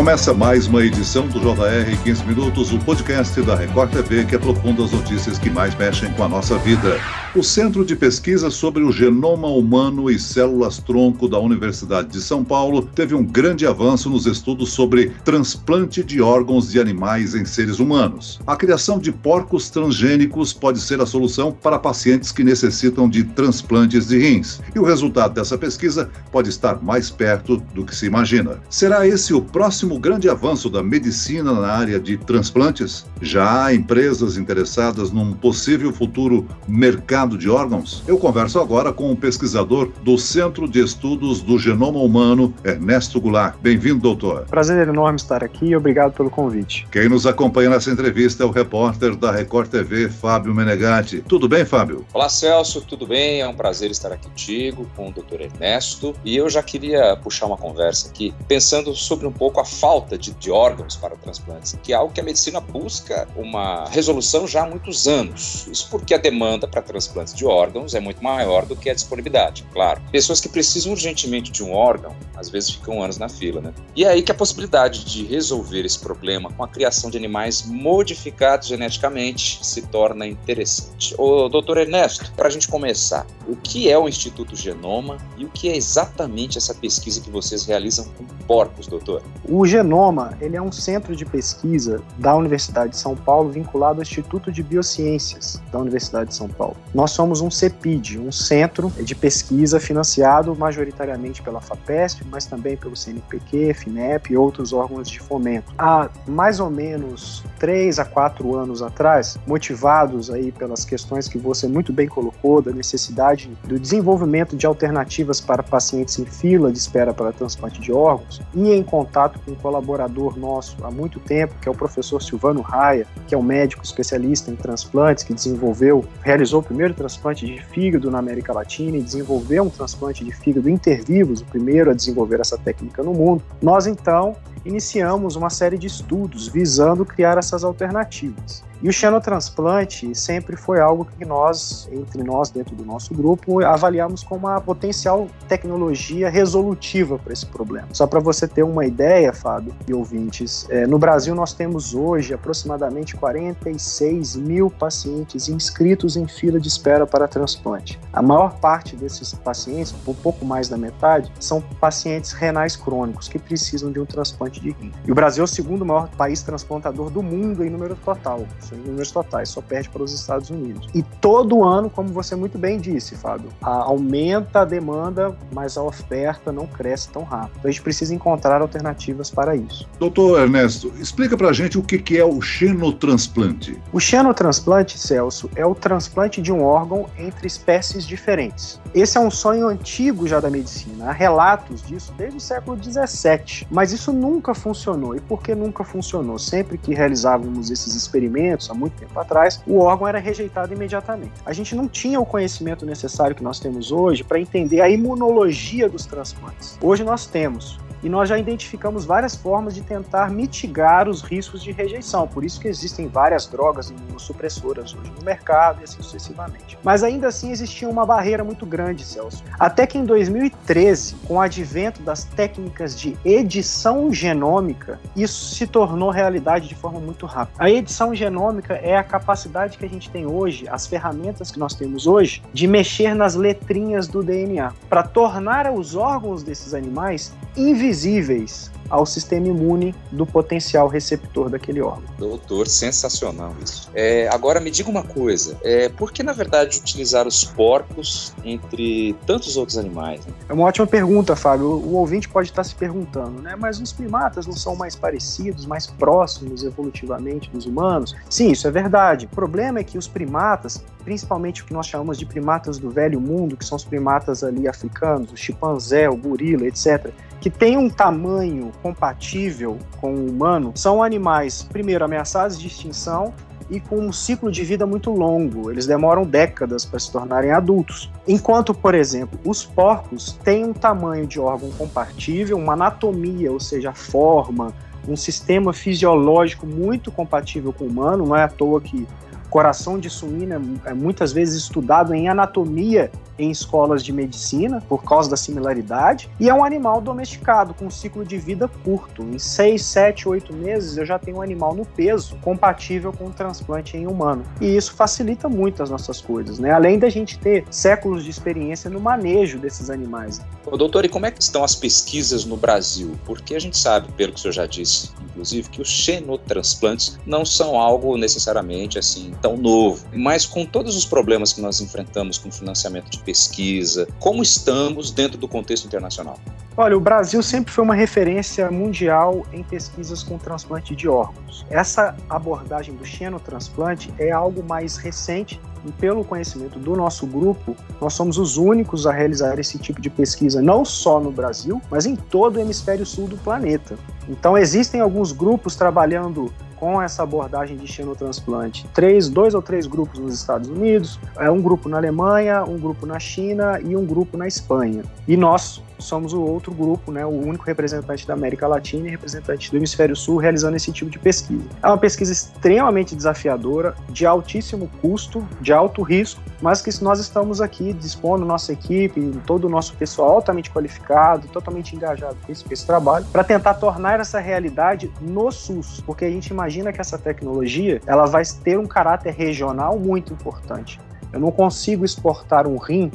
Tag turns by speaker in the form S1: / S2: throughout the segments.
S1: Começa mais uma edição do JR 15 Minutos, o podcast da Record TV que aprofunda as notícias que mais mexem com a nossa vida. O Centro de Pesquisa sobre o Genoma Humano e Células-Tronco da Universidade de São Paulo teve um grande avanço nos estudos sobre transplante de órgãos de animais em seres humanos. A criação de porcos transgênicos pode ser a solução para pacientes que necessitam de transplantes de rins. E o resultado dessa pesquisa pode estar mais perto do que se imagina. Será esse o próximo grande avanço da medicina na área de transplantes? Já há empresas interessadas num possível futuro mercado mercado de órgãos? Eu converso agora com o um pesquisador do Centro de Estudos do Genoma Humano, Ernesto Goulart. Bem-vindo, doutor.
S2: Prazer enorme estar aqui e obrigado pelo convite.
S1: Quem nos acompanha nessa entrevista é o repórter da Record TV, Fábio Menegatti. Tudo bem, Fábio?
S3: Olá, Celso, tudo bem? É um prazer estar aqui contigo, com o doutor Ernesto. E eu já queria puxar uma conversa aqui, pensando sobre um pouco a falta de, de órgãos para transplantes, que é algo que a medicina busca uma resolução já há muitos anos. Isso porque a demanda para transplantes de órgãos é muito maior do que a disponibilidade, claro. Pessoas que precisam urgentemente de um órgão, às vezes ficam anos na fila, né? E é aí que a possibilidade de resolver esse problema com a criação de animais modificados geneticamente se torna interessante. Ô, doutor Ernesto, para a gente começar, o que é o Instituto Genoma e o que é exatamente essa pesquisa que vocês realizam com porcos, doutor?
S2: O Genoma, ele é um centro de pesquisa da Universidade de São Paulo vinculado ao Instituto de Biociências da Universidade de São Paulo. Nós somos um CEPID, um centro de pesquisa financiado majoritariamente pela FAPESP, mas também pelo CNPq, FINEP e outros órgãos de fomento. Há mais ou menos três a quatro anos atrás, motivados aí pelas questões que você muito bem colocou, da necessidade do desenvolvimento de alternativas para pacientes em fila de espera para transplante de órgãos, e em contato com um colaborador nosso há muito tempo, que é o professor Silvano Raia, que é um médico especialista em transplantes, que desenvolveu, realizou o primeiro transplante de fígado na América Latina e desenvolveu um transplante de fígado intervivos, o primeiro a desenvolver essa técnica no mundo, nós então iniciamos uma série de estudos visando criar essas alternativas. E o xenotransplante sempre foi algo que nós, entre nós, dentro do nosso grupo, avaliamos como uma potencial tecnologia resolutiva para esse problema. Só para você ter uma ideia, Fábio e ouvintes, é, no Brasil nós temos hoje aproximadamente 46 mil pacientes inscritos em fila de espera para transplante. A maior parte desses pacientes, um pouco mais da metade, são pacientes renais crônicos que precisam de um transplante de rim. E o Brasil é o segundo maior país transplantador do mundo em número total em números totais, só perde para os Estados Unidos. E todo ano, como você muito bem disse, Fábio, a, aumenta a demanda, mas a oferta não cresce tão rápido. Então a gente precisa encontrar alternativas para isso.
S1: Doutor Ernesto, explica para a gente o que, que é o xenotransplante.
S2: O xenotransplante, Celso, é o transplante de um órgão entre espécies diferentes. Esse é um sonho antigo já da medicina. Há relatos disso desde o século XVII, mas isso nunca funcionou. E por que nunca funcionou? Sempre que realizávamos esses experimentos, há muito tempo atrás, o órgão era rejeitado imediatamente. A gente não tinha o conhecimento necessário que nós temos hoje para entender a imunologia dos transplantes. Hoje nós temos e nós já identificamos várias formas de tentar mitigar os riscos de rejeição. Por isso que existem várias drogas imunossupressoras hoje no mercado e assim sucessivamente. Mas ainda assim existia uma barreira muito grande, Celso. Até que em 2013, com o advento das técnicas de edição genômica, isso se tornou realidade de forma muito rápida. A edição genômica é a capacidade que a gente tem hoje, as ferramentas que nós temos hoje, de mexer nas letrinhas do DNA, para tornar os órgãos desses animais invisíveis invisíveis ao sistema imune do potencial receptor daquele órgão.
S3: Doutor, sensacional isso. É, agora me diga uma coisa, é, por que na verdade utilizar os porcos entre tantos outros animais? Né?
S2: É uma ótima pergunta, Fábio. O, o ouvinte pode estar se perguntando, né? Mas os primatas não são mais parecidos, mais próximos evolutivamente dos humanos? Sim, isso é verdade. O problema é que os primatas, principalmente o que nós chamamos de primatas do velho mundo, que são os primatas ali africanos, o chimpanzé, o gorila, etc., que têm um tamanho compatível com o humano, são animais, primeiro, ameaçados de extinção e com um ciclo de vida muito longo. Eles demoram décadas para se tornarem adultos. Enquanto, por exemplo, os porcos têm um tamanho de órgão compatível, uma anatomia, ou seja, a forma, um sistema fisiológico muito compatível com o humano. Não é à toa que Coração de suíno é, muitas vezes estudado em anatomia em escolas de medicina, por causa da similaridade, e é um animal domesticado, com um ciclo de vida curto. Em 6, 7, 8 meses eu já tenho um animal no peso compatível com o transplante em humano. E isso facilita muito as nossas coisas, né? Além da gente ter séculos de experiência no manejo desses animais.
S3: Ô, doutor, e como é que estão as pesquisas no Brasil? Porque a gente sabe, pelo que o senhor já disse, inclusive, que os xenotransplantes não são algo necessariamente assim tão novo. Mas com todos os problemas que nós enfrentamos com financiamento de pesquisa, como estamos dentro do contexto internacional?
S2: Olha, o Brasil sempre foi uma referência mundial em pesquisas com transplante de órgãos. Essa abordagem do xenotransplante é algo mais recente e pelo conhecimento do nosso grupo, nós somos os únicos a realizar esse tipo de pesquisa, não só no Brasil, mas em todo o hemisfério sul do planeta. Então, existem alguns grupos trabalhando com essa abordagem de xenotransplante. Três, dois ou três grupos nos Estados Unidos, é um grupo na Alemanha, um grupo na China e um grupo na Espanha. E nós somos o outro grupo, né, o único representante da América Latina e representante do Hemisfério Sul realizando esse tipo de pesquisa. É uma pesquisa extremamente desafiadora, de altíssimo custo, de alto risco, mas que nós estamos aqui dispondo nossa equipe, todo o nosso pessoal altamente qualificado, totalmente engajado com esse, com esse trabalho, para tentar tornar essa realidade no SUS, porque a gente imagina que essa tecnologia ela vai ter um caráter regional muito importante. Eu não consigo exportar um rim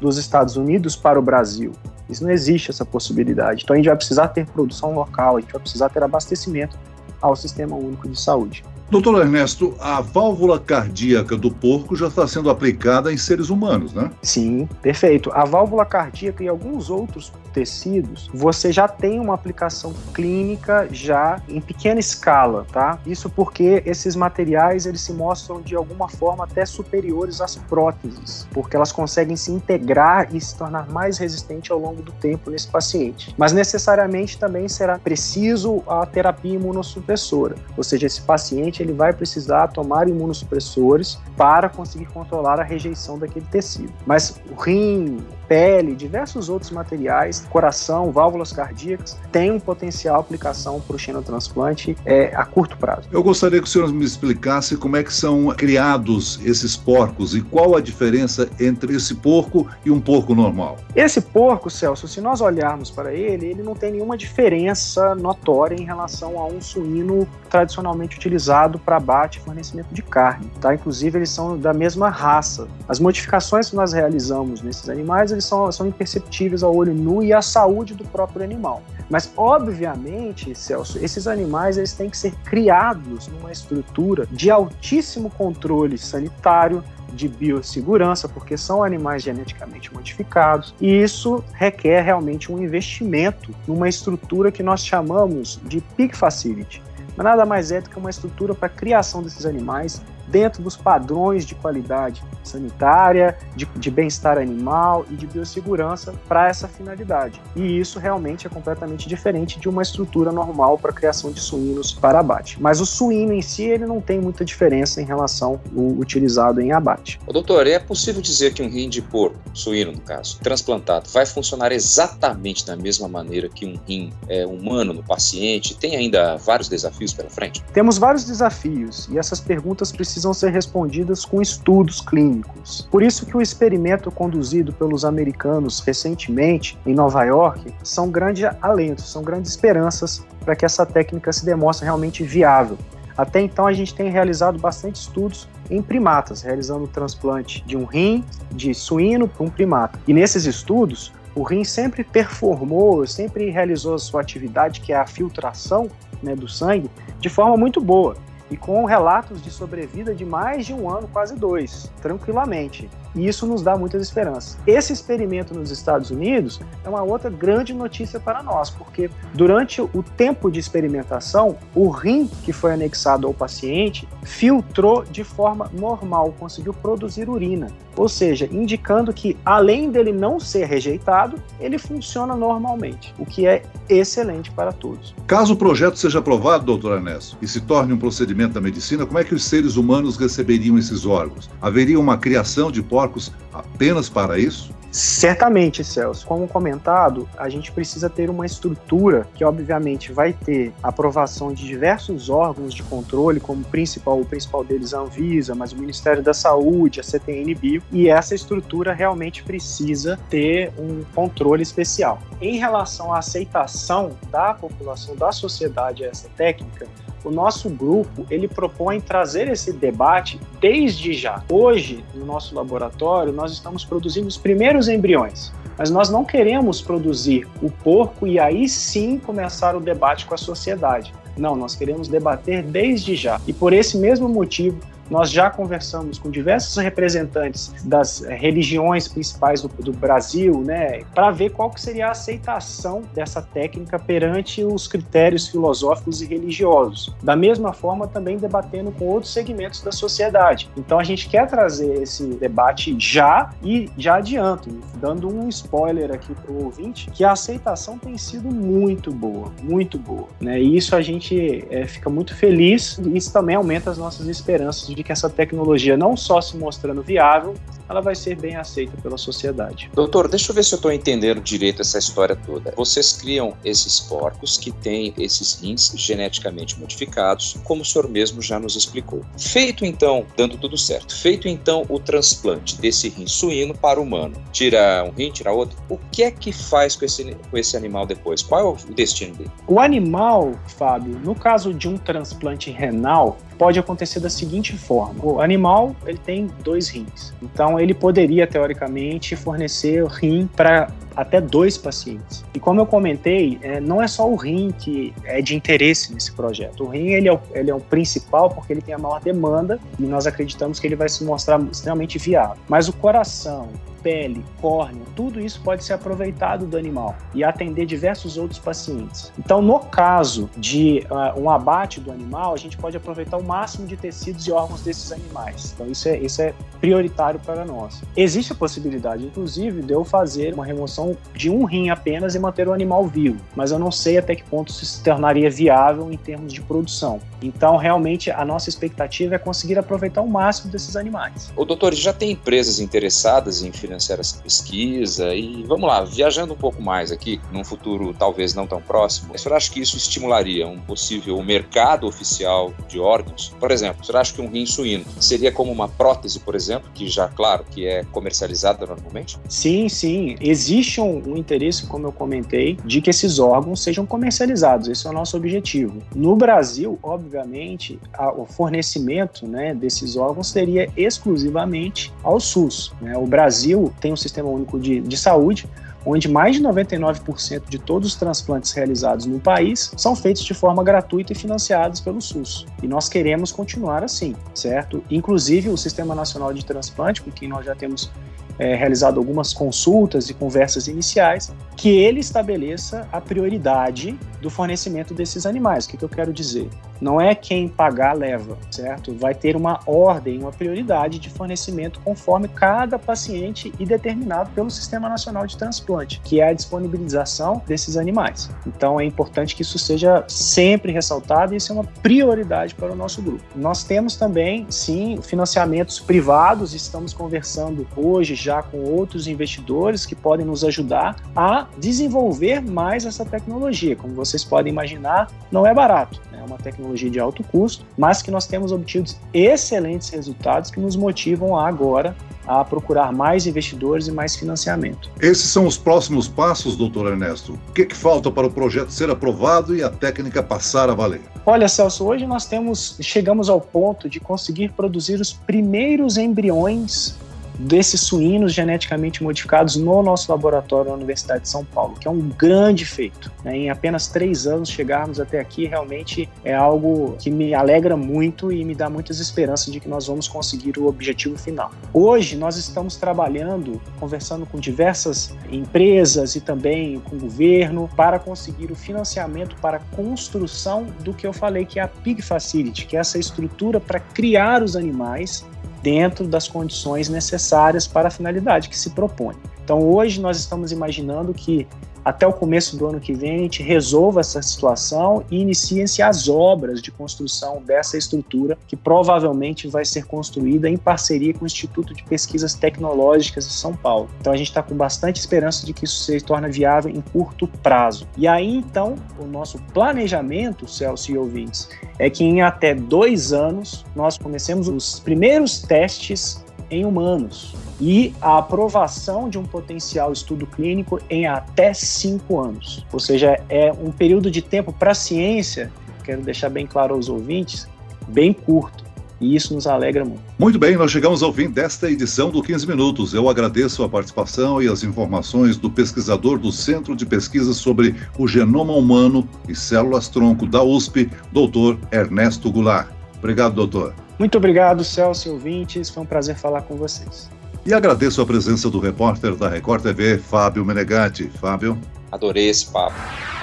S2: dos Estados Unidos para o Brasil. Isso não existe essa possibilidade. Então a gente vai precisar ter produção local, a gente vai precisar ter abastecimento ao Sistema Único de Saúde.
S1: Doutor Ernesto, a válvula cardíaca do porco já está sendo aplicada em seres humanos, né?
S2: Sim, perfeito. A válvula cardíaca e alguns outros tecidos, você já tem uma aplicação clínica já em pequena escala, tá? Isso porque esses materiais eles se mostram de alguma forma até superiores às próteses, porque elas conseguem se integrar e se tornar mais resistente ao longo do tempo nesse paciente. Mas necessariamente também será preciso a terapia imunossupressora, ou seja, esse paciente ele vai precisar tomar imunossupressores para conseguir controlar a rejeição daquele tecido. Mas o rim, pele, diversos outros materiais, coração, válvulas cardíacas, têm um potencial aplicação para o xenotransplante é, a curto prazo.
S1: Eu gostaria que o senhor me explicasse como é que são criados esses porcos e qual a diferença entre esse porco e um porco normal.
S2: Esse porco, Celso, se nós olharmos para ele, ele não tem nenhuma diferença notória em relação a um suíno tradicionalmente utilizado para abate e fornecimento de carne. Tá? Inclusive, eles são da mesma raça. As modificações que nós realizamos nesses animais eles são, são imperceptíveis ao olho nu e à saúde do próprio animal. Mas, obviamente, Celso, esses animais eles têm que ser criados numa estrutura de altíssimo controle sanitário, de biossegurança, porque são animais geneticamente modificados, e isso requer realmente um investimento numa estrutura que nós chamamos de pig facility. Mas nada mais é do que uma estrutura para a criação desses animais dentro dos padrões de qualidade sanitária, de, de bem-estar animal e de biossegurança para essa finalidade. E isso realmente é completamente diferente de uma estrutura normal para criação de suínos para abate. Mas o suíno em si ele não tem muita diferença em relação ao utilizado em abate.
S3: Ô, doutor, é possível dizer que um rim de porco, suíno no caso, transplantado, vai funcionar exatamente da mesma maneira que um rim é, humano no paciente? Tem ainda vários desafios pela frente?
S2: Temos vários desafios e essas perguntas precisam ser respondidas com estudos clínicos clínicos. Por isso que o experimento conduzido pelos americanos recentemente em Nova York são grandes alentos, são grandes esperanças para que essa técnica se demonstre realmente viável. Até então a gente tem realizado bastante estudos em primatas, realizando o transplante de um rim de suíno para um primata. E nesses estudos, o rim sempre performou, sempre realizou a sua atividade, que é a filtração né, do sangue, de forma muito boa e com relatos de sobrevida de mais de um ano, quase dois, tranquilamente. E isso nos dá muitas esperanças. Esse experimento nos Estados Unidos é uma outra grande notícia para nós, porque durante o tempo de experimentação, o rim que foi anexado ao paciente filtrou de forma normal, conseguiu produzir urina. Ou seja, indicando que além dele não ser rejeitado, ele funciona normalmente, o que é excelente para todos.
S1: Caso o projeto seja aprovado, doutor Ernesto, e se torne um procedimento da medicina, como é que os seres humanos receberiam esses órgãos? Haveria uma criação de porcos apenas para isso?
S2: Certamente, Celso. Como comentado, a gente precisa ter uma estrutura que, obviamente, vai ter aprovação de diversos órgãos de controle, como principal, o principal deles a Anvisa, mas o Ministério da Saúde, a CTN-Bio, e essa estrutura realmente precisa ter um controle especial. Em relação à aceitação da população, da sociedade a essa técnica, o nosso grupo ele propõe trazer esse debate desde já. Hoje, no nosso laboratório, nós estamos produzindo os primeiros embriões, mas nós não queremos produzir o porco e aí sim começar o debate com a sociedade. Não, nós queremos debater desde já. E por esse mesmo motivo, nós já conversamos com diversos representantes das eh, religiões principais do, do Brasil, né, para ver qual que seria a aceitação dessa técnica perante os critérios filosóficos e religiosos. Da mesma forma, também debatendo com outros segmentos da sociedade. Então, a gente quer trazer esse debate já e já adianto, dando um spoiler aqui para o ouvinte, que a aceitação tem sido muito boa, muito boa. Né? E isso a gente é, fica muito feliz e isso também aumenta as nossas esperanças de que essa tecnologia não só se mostrando viável, ela vai ser bem aceita pela sociedade.
S3: Doutor, deixa eu ver se eu estou entendendo direito essa história toda. Vocês criam esses porcos que têm esses rins geneticamente modificados, como o senhor mesmo já nos explicou. Feito então, dando tudo certo, feito então o transplante desse rim suíno para o humano, tira um rim, tira outro, o que é que faz com esse, com esse animal depois? Qual é o destino dele?
S2: O animal, Fábio, no caso de um transplante renal, pode acontecer da seguinte forma: o animal ele tem dois rins, então ele poderia teoricamente fornecer rim para até dois pacientes. E como eu comentei, é, não é só o rim que é de interesse nesse projeto. O rim ele é o, ele é o principal porque ele tem a maior demanda e nós acreditamos que ele vai se mostrar extremamente viável. Mas o coração, pele, córnea, tudo isso pode ser aproveitado do animal e atender diversos outros pacientes. Então, no caso de uh, um abate do animal, a gente pode aproveitar o máximo de tecidos e órgãos desses animais. Então, isso é, isso é prioritário para nós. Existe a possibilidade, inclusive, de eu fazer uma remoção de um rim apenas e manter o animal vivo, mas eu não sei até que ponto isso se tornaria viável em termos de produção. Então, realmente, a nossa expectativa é conseguir aproveitar o máximo desses animais.
S3: O doutor, já tem empresas interessadas em financiar financiar essa pesquisa e vamos lá, viajando um pouco mais aqui, num futuro talvez não tão próximo, o senhor acha que isso estimularia um possível mercado oficial de órgãos? Por exemplo, o senhor acha que um rim suíno seria como uma prótese, por exemplo, que já, claro, que é comercializada normalmente?
S2: Sim, sim. Existe um, interesse, como eu comentei, de que esses órgãos sejam comercializados. Esse é o nosso objetivo. No Brasil, obviamente, a, o fornecimento né, desses órgãos seria exclusivamente ao SUS. Né? O Brasil tem um sistema único de, de saúde, onde mais de 99% de todos os transplantes realizados no país são feitos de forma gratuita e financiados pelo SUS. E nós queremos continuar assim, certo? Inclusive o Sistema Nacional de Transplante, com quem nós já temos é, realizado algumas consultas e conversas iniciais, que ele estabeleça a prioridade do fornecimento desses animais. O que, que eu quero dizer? Não é quem pagar leva, certo? Vai ter uma ordem, uma prioridade de fornecimento conforme cada paciente e determinado pelo Sistema Nacional de Transplante, que é a disponibilização desses animais. Então é importante que isso seja sempre ressaltado e isso é uma prioridade para o nosso grupo. Nós temos também, sim, financiamentos privados, estamos conversando hoje já com outros investidores que podem nos ajudar a desenvolver mais essa tecnologia. Como vocês podem imaginar, não é barato, né? é uma tecnologia de alto custo, mas que nós temos obtido excelentes resultados que nos motivam agora a procurar mais investidores e mais financiamento.
S1: Esses são os próximos passos, doutor Ernesto. O que, que, falta para o projeto ser aprovado e a técnica passar a valer?
S2: Olha, Celso, hoje nós temos, chegamos ao ponto de conseguir produzir os primeiros embriões desses suínos geneticamente modificados no nosso laboratório na Universidade de São Paulo, que é um grande feito. Né? Em apenas três anos chegarmos até aqui realmente é algo que me alegra muito e me dá muitas esperanças de que nós vamos conseguir o objetivo final. Hoje nós estamos trabalhando, conversando com diversas empresas e também com o governo para conseguir o financiamento para a construção do que eu falei que é a Pig Facility, que é essa estrutura para criar os animais dentro das condições necessárias para a finalidade que se propõe. Então, hoje nós estamos imaginando que até o começo do ano que vem a gente resolva essa situação e iniciem-se as obras de construção dessa estrutura que provavelmente vai ser construída em parceria com o Instituto de Pesquisas Tecnológicas de São Paulo. Então a gente está com bastante esperança de que isso se torne viável em curto prazo. E aí então o nosso planejamento, Celso e ouvintes, é que em até dois anos nós comecemos os primeiros testes em humanos e a aprovação de um potencial estudo clínico em até cinco anos. Ou seja, é um período de tempo para a ciência, quero deixar bem claro aos ouvintes, bem curto. E isso nos alegra muito.
S1: Muito bem, nós chegamos ao fim desta edição do 15 Minutos. Eu agradeço a participação e as informações do pesquisador do Centro de Pesquisa sobre o Genoma Humano e Células-Tronco da USP, doutor Ernesto Goulart. Obrigado, doutor.
S2: Muito obrigado, Celso e ouvintes. Foi um prazer falar com vocês.
S1: E agradeço a presença do repórter da Record TV, Fábio Menegatti. Fábio.
S3: Adorei esse papo.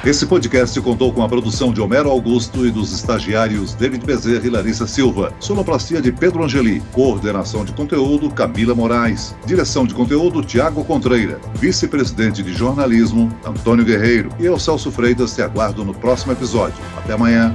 S1: Esse podcast contou com a produção de Homero Augusto e dos estagiários David Bezerra e Larissa Silva. Sonoplastia de Pedro Angeli. Coordenação de conteúdo Camila Moraes. Direção de conteúdo Tiago Contreira. Vice-presidente de jornalismo Antônio Guerreiro. E eu, Celso Freitas, te aguardo no próximo episódio. Até amanhã.